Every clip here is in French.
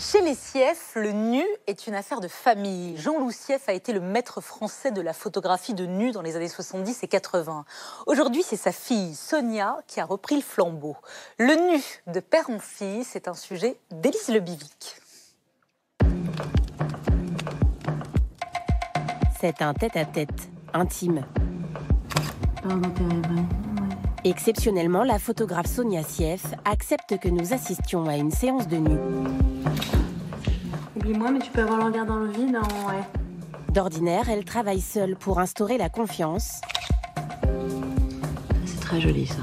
Chez les Sief, le nu est une affaire de famille. Jean-Loup Sief a été le maître français de la photographie de nu dans les années 70 et 80. Aujourd'hui, c'est sa fille, Sonia, qui a repris le flambeau. Le nu de père en fille, c'est un sujet d'Élise Lebivic. C'est un tête-à-tête, intime. Exceptionnellement, la photographe Sonia Sief accepte que nous assistions à une séance de nu. Oublie-moi, mais tu peux avoir le regard dans le vide, hein, ouais. D'ordinaire, elle travaille seule pour instaurer la confiance. C'est très joli, ça.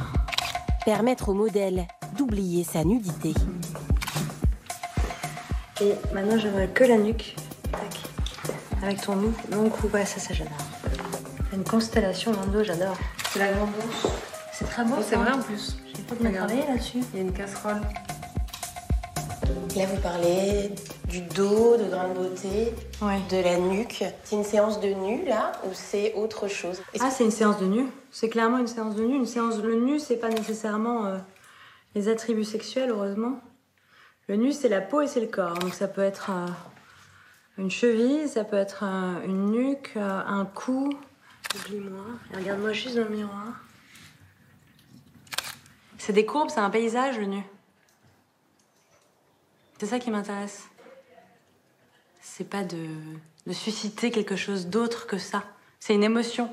Permettre au modèle d'oublier sa nudité. Et maintenant, j'aimerais que la nuque. Tac. Avec ton long, long cou. Ouais, ça, ça, j'adore. Une constellation dans le dos, j'adore. C'est la grande bourse. C'est très beau. c'est vrai en plus. J'ai pas bien travaillé là-dessus. Il y a une casserole. Là, vous parlez du dos, de grande beauté, Ouais. de la nuque. C'est une séance de nu, là, ou c'est autre chose? Ah, c'est une séance de nu. C'est clairement une séance de nu. Une séance le nu, c'est pas nécessairement euh, les attributs sexuels, heureusement. Le nu, c'est la peau et c'est le corps. Donc ça peut être euh, une cheville, ça peut être euh, une nuque, un cou. Oublie-moi. Regarde-moi juste dans le miroir. C'est des courbes, c'est un paysage, le nu. C'est ça qui m'intéresse. C'est pas de, de susciter quelque chose d'autre que ça. C'est une émotion.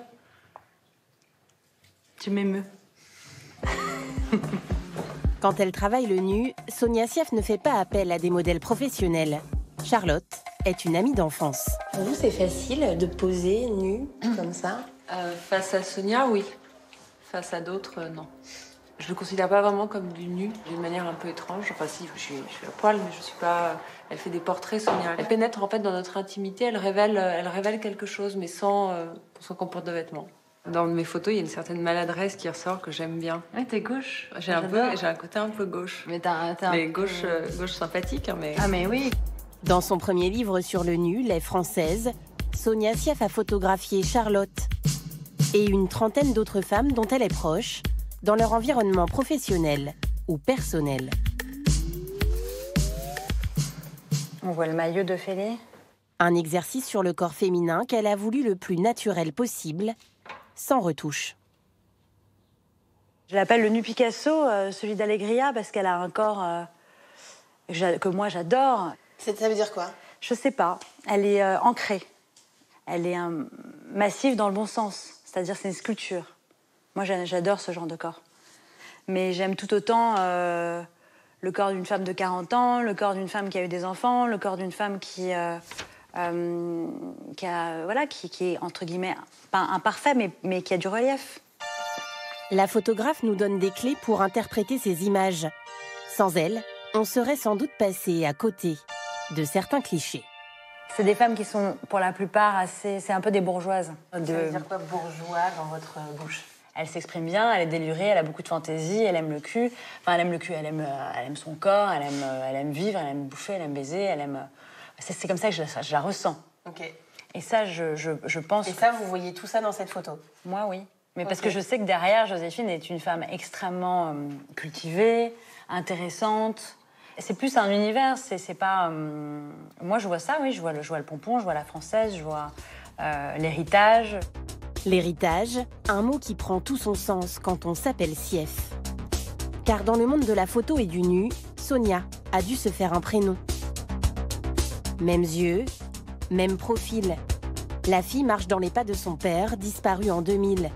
Tu m'émeus. Quand elle travaille le nu, Sonia Sief ne fait pas appel à des modèles professionnels. Charlotte est une amie d'enfance. Pour vous, c'est facile de poser nu comme ça? Euh, face à Sonia, oui. Face à d'autres, euh, non. Je le considère pas vraiment comme du nu, d'une manière un peu étrange. Enfin, si, je suis, je suis à poil, mais je suis pas. Elle fait des portraits, Sonia. Elle pénètre en fait dans notre intimité. Elle révèle, elle révèle quelque chose, mais sans, euh, sans qu'on porte de vêtements. Dans mes photos, il y a une certaine maladresse qui ressort que j'aime bien. Ouais, t'es gauche. J'ai un peu, J'adore. j'ai un côté un peu gauche. Mais t'as t'as un Mais gauche, euh, gauche sympathique, hein, mais. Ah, mais oui. Dans son premier livre sur le nu, Les Françaises, Sonia Sief a photographié Charlotte et une trentaine d'autres femmes dont elle est proche dans leur environnement professionnel ou personnel. On voit le maillot de Félix. Un exercice sur le corps féminin qu'elle a voulu le plus naturel possible, sans retouche. Je l'appelle le nu Picasso, euh, celui d'Allegria, parce qu'elle a un corps euh, que moi j'adore. Ça veut dire quoi? Je sais pas. Elle est euh, ancrée. Elle est euh, massive dans le bon sens. C'est-à-dire c'est une sculpture. Moi j'a- j'adore ce genre de corps. Mais j'aime tout autant euh, le corps d'une femme de 40 ans, le corps d'une femme qui a eu des enfants, le corps d'une femme qui, euh, euh, qui, a, voilà, qui, qui est entre guillemets pas imparfait, mais, mais qui a du relief. La photographe nous donne des clés pour interpréter ces images. Sans elle, on serait sans doute passé à côté de certains clichés. C'est des femmes qui sont pour la plupart assez. C'est un peu des bourgeoises. De- quoi bourgeois dans votre bouche? Elle s'exprime bien, elle est délurée, elle a beaucoup de fantaisie, elle aime le cul. Enfin, elle aime le cul, elle aime, euh, elle aime son corps, elle aime, euh, elle aime vivre, elle aime bouffer, elle aime baiser, elle aime. euh, C'est comme ça que je, la- je la ressens. Ok. Et ça, je, je, je pense. Et ça, vous voyez tout ça dans cette photo? Moi, oui. Mais parce que je sais que derrière, Joséphine est une femme extrêmement euh, cultivée, intéressante. C'est plus un univers, c'est c'est pas. euh, Moi, je vois ça, oui, je vois le, je vois le pompon, je vois la française, je vois euh, l'héritage. L'héritage, un mot qui prend tout son sens quand on s'appelle Sief. Car dans le monde de la photo et du nu, Sonia a dû se faire un prénom. Mêmes yeux, même profil. La fille marche dans les pas de son père, disparu en 2000.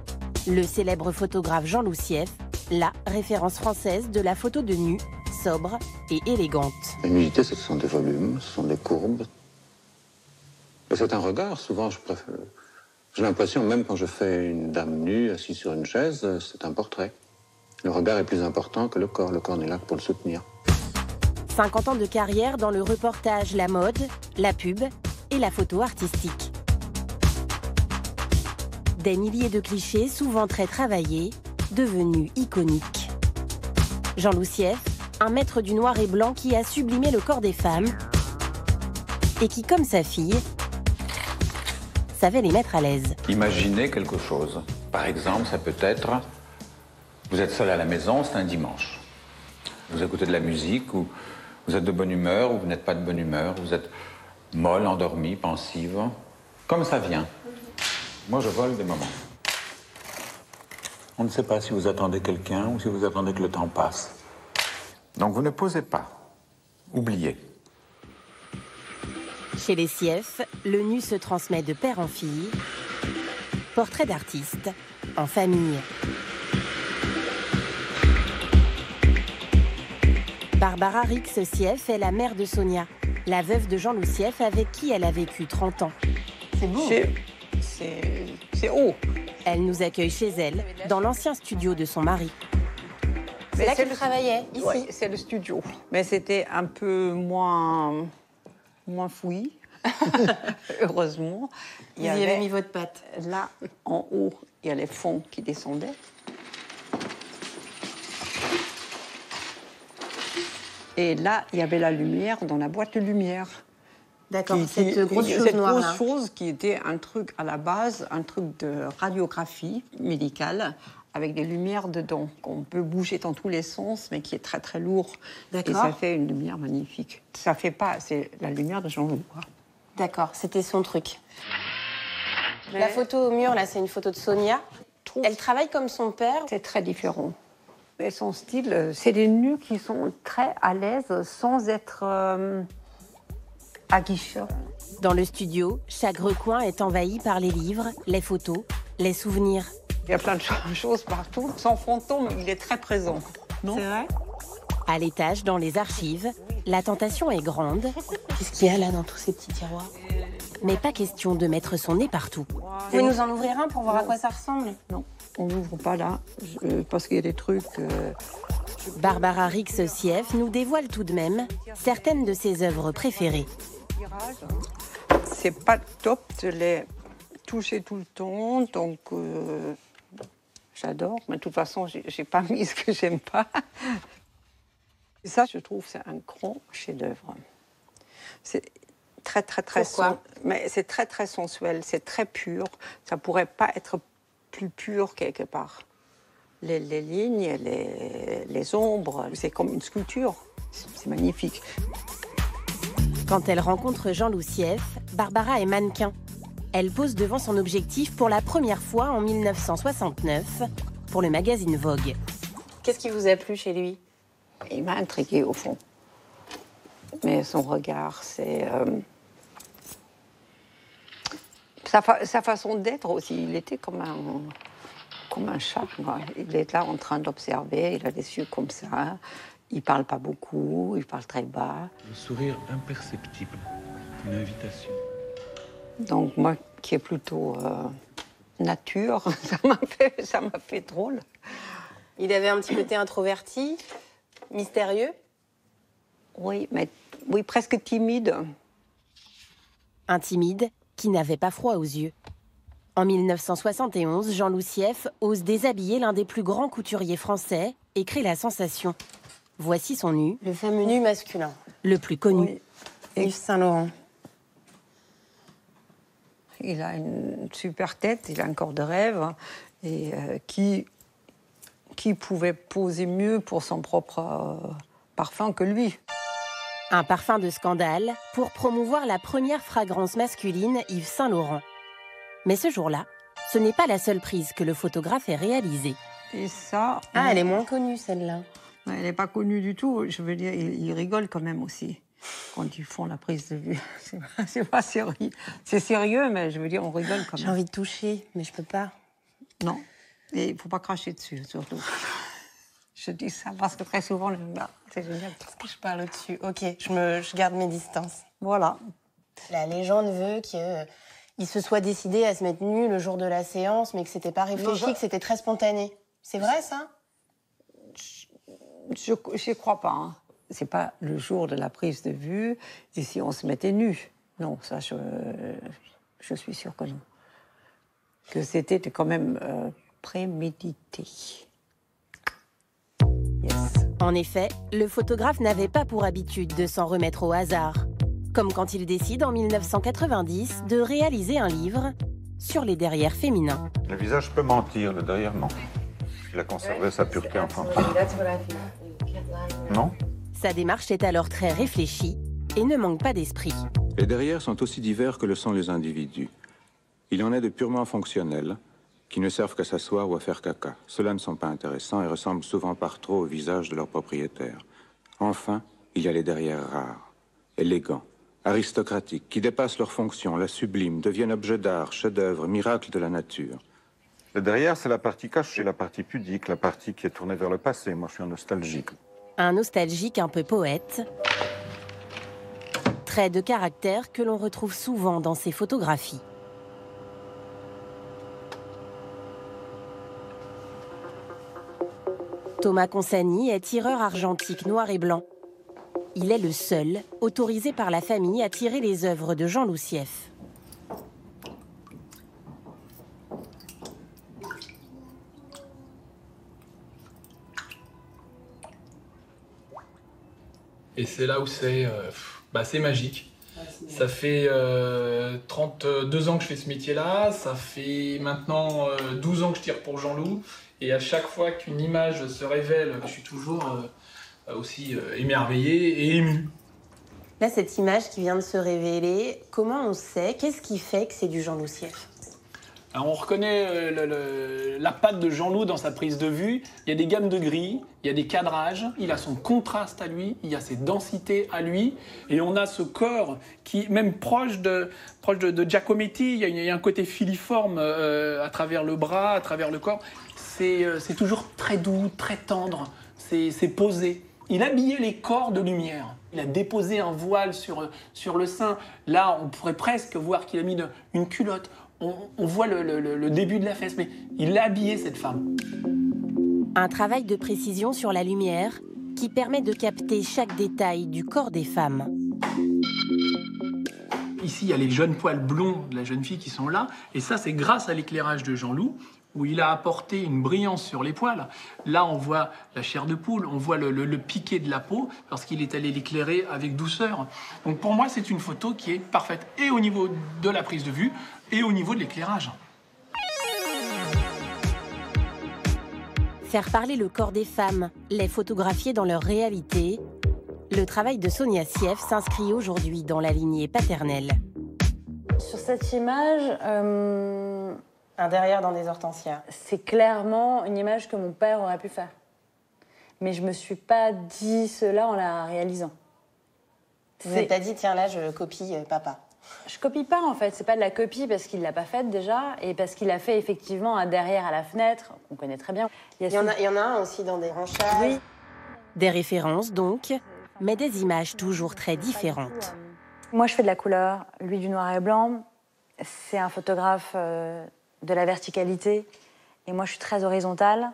Le célèbre photographe Jean-Loup Sief, la référence française de la photo de nu, sobre et élégante. La nudité, ce sont des volumes, ce sont des courbes. C'est un regard, souvent, je préfère. J'ai l'impression, même quand je fais une dame nue assise sur une chaise, euh, c'est un portrait. Le regard est plus important que le corps. Le corps n'est là que pour le soutenir. 50 ans de carrière dans le reportage, la mode, la pub et la photo artistique. Des milliers de clichés, souvent très travaillés, devenus iconiques. Jean Loussief, un maître du noir et blanc qui a sublimé le corps des femmes et qui, comme sa fille, savait les mettre à l'aise. Imaginez quelque chose. Par exemple, ça peut être, vous êtes seul à la maison, c'est un dimanche. Vous écoutez de la musique ou Vous êtes de bonne humeur ou vous n'êtes pas de bonne humeur Vous êtes molle, endormie, pensive Comme ça vient. Moi, je vole des moments. On ne sait pas si vous attendez quelqu'un ou si vous attendez que le temps passe. Donc vous ne posez pas. Oubliez. Chez les Sief, le nu se transmet de père en fille. Portrait d'artiste en famille. Barbara Rix Sief est la mère de Sonia, la veuve de Jean-Loup Sief avec qui elle a vécu 30 ans. C'est beau. C'est c'est haut. Elle nous accueille chez elle, dans l'ancien studio de son mari. Mais C'est là qu'elle le- travaillait, ici. Ouais, c'est le studio. Mais c'était un peu moins, moins fouillis, heureusement. Vous y avez mis votre patte. Là, en haut, il y a les fonds qui descendaient. Et là, il y avait la lumière dans la boîte de lumière. D'accord, cette qui- grosse chose cette noire grosse là. chose qui était un truc à la base, un truc de radiographie médicale avec des lumières dedans qu'on peut bouger dans tous les sens, mais qui est très très lourd. Et ça fait une lumière magnifique. Ça fait pas, c'est la lumière de Jean-Loup. D'accord, c'était son truc. La photo au mur, là, c'est une photo de Sonia. trouve- Elle travaille comme son père. C'est très différent. Et son style, euh, c'est des nus qui sont très à l'aise sans être euh, aguicheurs. Dans le studio, chaque recoin est envahi par les livres, les photos, les souvenirs. Il y a plein de cho- choses partout. Son fantôme, il est très présent. Non? C'est vrai? À l'étage, dans les archives, la tentation est grande, Qu'est-ce qu'il y a là dans tous ces petits tiroirs? Mais pas question de mettre son nez partout. Vous pouvez nous en ouvrir un pour voir à quoi ça ressemble? Non, on n'ouvre pas là, je- parce qu'il y a des trucs. euh, Barbara Rix Sief nous dévoile tout de même certaines de ses œuvres préférées. C'est pas top de les toucher tout le temps, donc euh, j'adore. Mais de toute façon, j'ai pas mis ce que j'aime pas. Et ça, je trouve, c'est un grand chef-d'œuvre. C'est très, très, très. Pourquoi sen- Mais c'est très, très sensuel. C'est très pur. Ça pourrait pas être plus pur quelque part. Les, les lignes, les, les ombres, c'est comme une sculpture. C'est magnifique. Quand elle rencontre Jean-Loup Sief, Barbara est mannequin. Elle pose devant son objectif pour la première fois en 1969 pour le magazine Vogue. Qu'est-ce qui vous a plu chez lui? Il m'a intrigué au fond. Mais son regard, c'est. euh, Sa, fa- sa façon d'être aussi. Il était comme un, comme un chat. quoi. Il est là en train d'observer, il a des yeux comme ça. Il parle pas beaucoup, il parle très bas. Le sourire imperceptible, une invitation. Donc, moi qui est plutôt euh, nature, ça m'a fait, ça m'a fait drôle. Il avait un petit côté introverti, mystérieux. Oui, mais oui, presque timide. Un timide qui n'avait pas froid aux yeux. En 1971, Jean-Loup Sief ose déshabiller l'un des plus grands couturiers français et crée la sensation. Voici son nu, Le fameux nu masculin. le plus connu. Oui. Yves Saint-Laurent. Il a une super tête, il a un corps de rêve. Et euh, qui, qui pouvait poser mieux pour son propre euh, parfum que lui Un parfum de scandale pour promouvoir la première fragrance masculine Yves Saint-Laurent. Mais ce jour-là, ce n'est pas la seule prise que le photographe ait réalisée. Et ça. Ah, elle est moins connue celle-là. Elle n'est pas connue du tout. Je veux dire, ils, rigolent quand même aussi quand ils font la prise de vue. C'est pas, c'est pas sérieux. C'est sérieux, mais je veux dire, on rigole quand J'ai même. envie de toucher, mais je peux pas. Non. Et il ne faut pas cracher dessus, surtout. Je dis ça parce que très souvent, disent, Ah, c'est génial. Est-ce que je parle au-dessus Ok, je, me, je garde mes distances. Voilà. La légende veut qu'il se soit décidé à se mettre nu le jour de la séance, mais que c'était pas réfléchi, je- que c'était très spontané. C'est vrai ça? Je n'y crois pas. Hein. C'est pas le jour de la prise de vue, d'ici on se mettait nu. Non, ça, je, je suis sûre que non. Que c'était quand même euh, prémédité. Yes. En effet, le photographe n'avait pas pour habitude de s'en remettre au hasard. Comme quand il décide en 1990 de réaliser un livre sur les derrières féminins. Le visage peut mentir, le derrière, non. Il a conservé sa pureté enfantine. Non Sa démarche est alors très réfléchie et ne manque pas d'esprit. Les derrières sont aussi divers que le sont les individus. Il en est de purement fonctionnels, qui ne servent qu'à s'asseoir ou à faire caca. Ceux-là ne sont pas intéressants et ressemblent souvent par trop au visage de leur propriétaire. Enfin, il y a les derrières rares, élégants, aristocratiques, qui dépassent leur fonction, la subliment, deviennent objets d'art, chefs-d'œuvre, miracles de la nature. Le derrière, c'est la partie cachée, la partie pudique, la partie qui est tournée vers le passé. Moi, je suis un nostalgique. Un nostalgique un peu poète. Trait de caractère que l'on retrouve souvent dans ses photographies. Thomas Consani est tireur argentique noir et blanc. Il est le seul autorisé par la famille à tirer les œuvres de Jean Loussieff. Et c'est là où c'est euh, bah, c'est magique. Ça fait euh, 32 ans que je fais ce métier-là, ça fait maintenant euh, 12 ans que je tire pour Jean-Loup, et à chaque fois qu'une image se révèle, je suis toujours euh, aussi euh, émerveillé et ému. Là, cette image qui vient de se révéler, comment on sait? Qu'est-ce qui fait que c'est du Jean Loussieff On reconnaît euh, la patte de Jean-Loup dans sa prise de vue. Il y a des gammes de gris, il y a des cadrages, il a son contraste à lui, il y a ses densités à lui. Et on a ce corps qui, même proche de, proche de, Giacometti, il y, a, un côté filiforme euh, à travers le bras, à travers le corps. C'est euh, toujours très doux, très tendre, c'est posé. Il habillait les corps de lumière. Il a déposé un voile sur, sur le sein. Là, on pourrait presque voir qu'il a mis une culotte. On, on voit le, le- le- le début de la fesse, mais il a habillé cette femme. Un travail de précision sur la lumière qui permet de capter chaque détail du corps des femmes. Ici, il y a les jeunes poils blonds de la jeune fille qui sont là. Et ça, c'est grâce à l'éclairage de Jean-Loup, où il a apporté une brillance sur les poils. Là, on voit la chair de poule, on voit le, le- le piqué de la peau, parce qu'il est allé l'éclairer avec douceur. Donc pour moi, c'est une photo qui est parfaite, et au niveau de la prise de vue, et au niveau de l'éclairage. Faire parler le corps des femmes, les photographier dans leur réalité. Le travail de Sonia Sieff s'inscrit aujourd'hui dans la lignée paternelle. Sur cette image, euh, Un derrière dans des hortensias. c'est clairement une image que mon père aurait pu faire. Mais je me suis pas dit cela en la réalisant. Tu C'est- t'as dit, tiens, là, je copie euh, papa. Je copie pas en fait, c'est pas de la copie parce qu'il l'a pas faite déjà et parce qu'il a fait effectivement un derrière à la fenêtre, qu'on connaît très bien. Il y, en a, il y en a un aussi dans des branchages. Oui. Des références donc, mais des images toujours très différentes. Moi, je fais de la couleur, lui du noir et blanc. C'est un photographe euh, de la verticalité et moi, je suis très horizontale.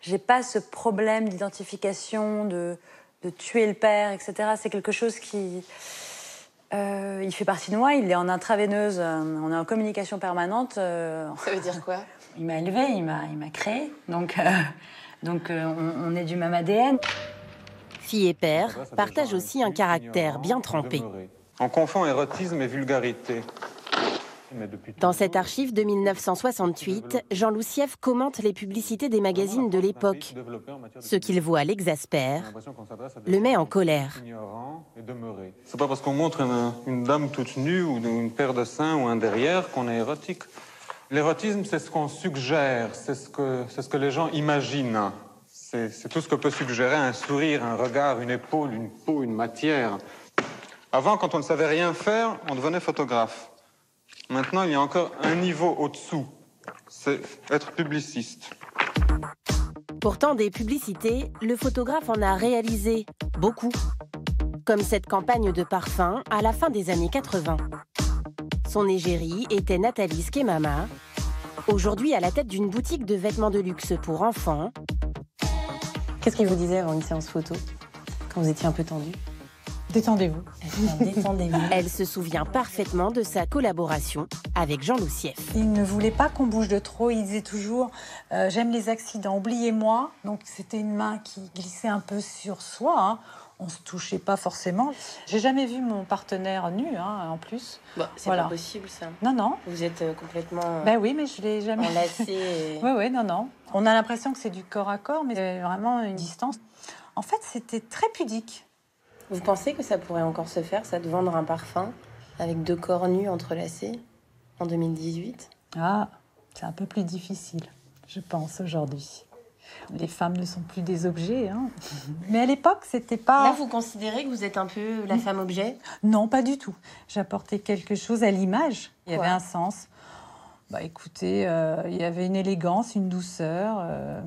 J'ai pas ce problème d'identification, de, de tuer le père, etc. C'est quelque chose qui. euh, il fait partie de moi, il est en intraveineuse, euh, on est en communication permanente. euh, Ça veut dire quoi? Il m'a élevé, il m'a, il m'a créé, donc, euh, donc euh, on, on est du même ADN. Fille et père partagent aussi un caractère bien trempé. On confond érotisme et vulgarité. Dans cette archive de 1968, Jean Loussieff commente les publicités des magazines de l'époque. Ce qu'il voit l'exaspère, le met en colère. C'est pas parce qu'on montre une, une dame toute nue ou une paire de seins ou un derrière qu'on est érotique. L'érotisme, c'est ce qu'on suggère, c'est ce que, c'est ce que les gens imaginent. C'est c'est tout ce que peut suggérer un sourire, un regard, une épaule, une peau, une matière. Avant, quand on ne savait rien faire, on devenait photographe. Maintenant, il y a encore un niveau au-dessous. C'est être publiciste. Pourtant, des publicités, le photographe en a réalisé beaucoup. Comme cette campagne de parfum à la fin des années 80. Son égérie était Nathalie Skemama, aujourd'hui à la tête d'une boutique de vêtements de luxe pour enfants. Qu'est-ce qu'il vous disait avant une séance photo Quand vous étiez un peu tendu? Détendez-vous. Détendez-vous. Elle se souvient parfaitement de sa collaboration avec Jean Loussieff. Il ne voulait pas qu'on bouge de trop. Il disait toujours euh, J'aime les accidents, oubliez-moi. Donc c'était une main qui glissait un peu sur soi. hein. On se touchait pas forcément. J'ai jamais vu mon partenaire nu, hein, en plus. Bon, c'est Voilà. pas possible ça. Non, non. Vous êtes euh, complètement Ben oui, mais je l'ai jamais. enlacé. et- Oui, oui, non, non. On a l'impression que c'est du corps à corps, mais c'est vraiment une distance. En fait, c'était très pudique. Vous pensez que ça pourrait encore se faire, ça, de vendre un parfum avec deux corps nus entrelacés en 2018 Ah, c'est un peu plus difficile, je pense, aujourd'hui. Les femmes ne sont plus des objets. Hein. Mais à l'époque, c'était pas. Là, vous considérez que vous êtes un peu la femme objet? Non, pas du tout. J'apportais quelque chose à l'image. Il y avait un sens. Bah écoutez, euh, il y avait une élégance, une douceur, euh,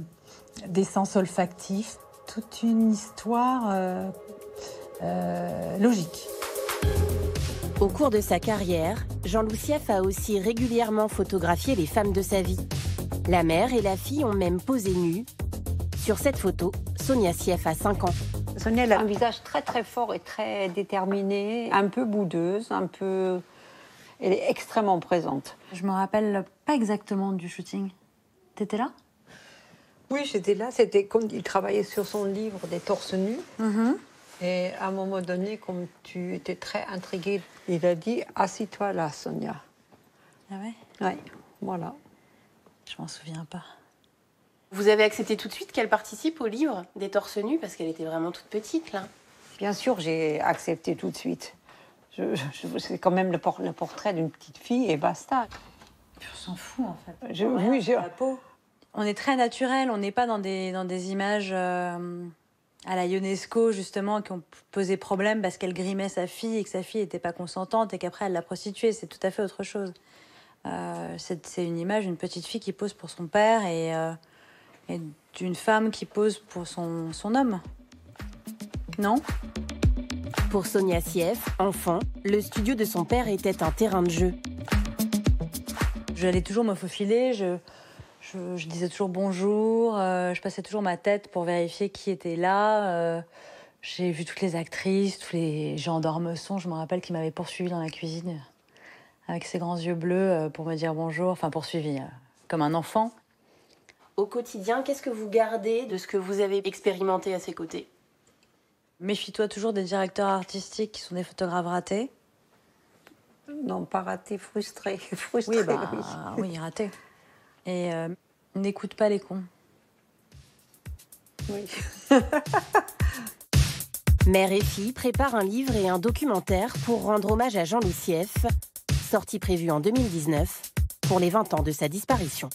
des sens olfactifs, toute une histoire euh, euh, logique. Au cours de sa carrière, Jean Loussieff a aussi régulièrement photographié les femmes de sa vie. La mère et la fille ont même posé nues. Sur cette photo, Sonia Sieff a 5 ans. Sonia elle a un visage très très fort et très déterminé, un peu boudeuse, un peu. Elle est extrêmement présente. Je me rappelle pas exactement du shooting. T'étais là? Oui, j'étais là. C'était comme il travaillait sur son livre des torses nus. Et à un moment donné, comme tu étais très intriguée, il a dit Assis-toi là, Sonia. Ah ouais? Oui, voilà. Je m'en souviens pas. Vous avez accepté tout de suite qu'elle participe au livre des torses nus parce qu'elle était vraiment toute petite là? Bien sûr, j'ai accepté tout de suite. Je- je- c'est quand même le, por- le portrait d'une petite fille et basta. On s'en fout en fait. Je- oui, j'ai- On est très naturel, on n'est pas dans des, dans des images euh, à la UNESCO justement qui ont posé problème parce qu'elle grimait sa fille et que sa fille n'était pas consentante et qu'après elle l'a prostituée. C'est tout à fait autre chose. Euh, c'est une image d'une petite fille qui pose pour son père et, euh, et d'une femme qui pose pour son, son homme. Non? Pour Sonia Sieff, enfant, le studio de son père était un terrain de jeu. J'allais toujours me faufiler, je, je, je disais toujours bonjour, euh, je passais toujours ma tête pour vérifier qui était là. euh, J'ai vu toutes les actrices, tous les gens d'Ormesson, je me rappelle, qui m'avaient poursuivi dans la cuisine avec ses grands yeux bleus euh, pour me dire bonjour, enfin poursuivi euh, comme un enfant. Au quotidien, qu'est-ce que vous gardez de ce que vous avez expérimenté à ses côtés? Méfie-toi toujours des directeurs artistiques qui sont des photographes ratés. Non, pas raté, frustré. frustré Oui, bah, oui, ratés. Et euh, n'écoute pas les cons. Oui. Mère et fille préparent un livre et un documentaire pour rendre hommage à Jean Loussieff, sortie prévue en 2019 pour les 20 ans de sa disparition.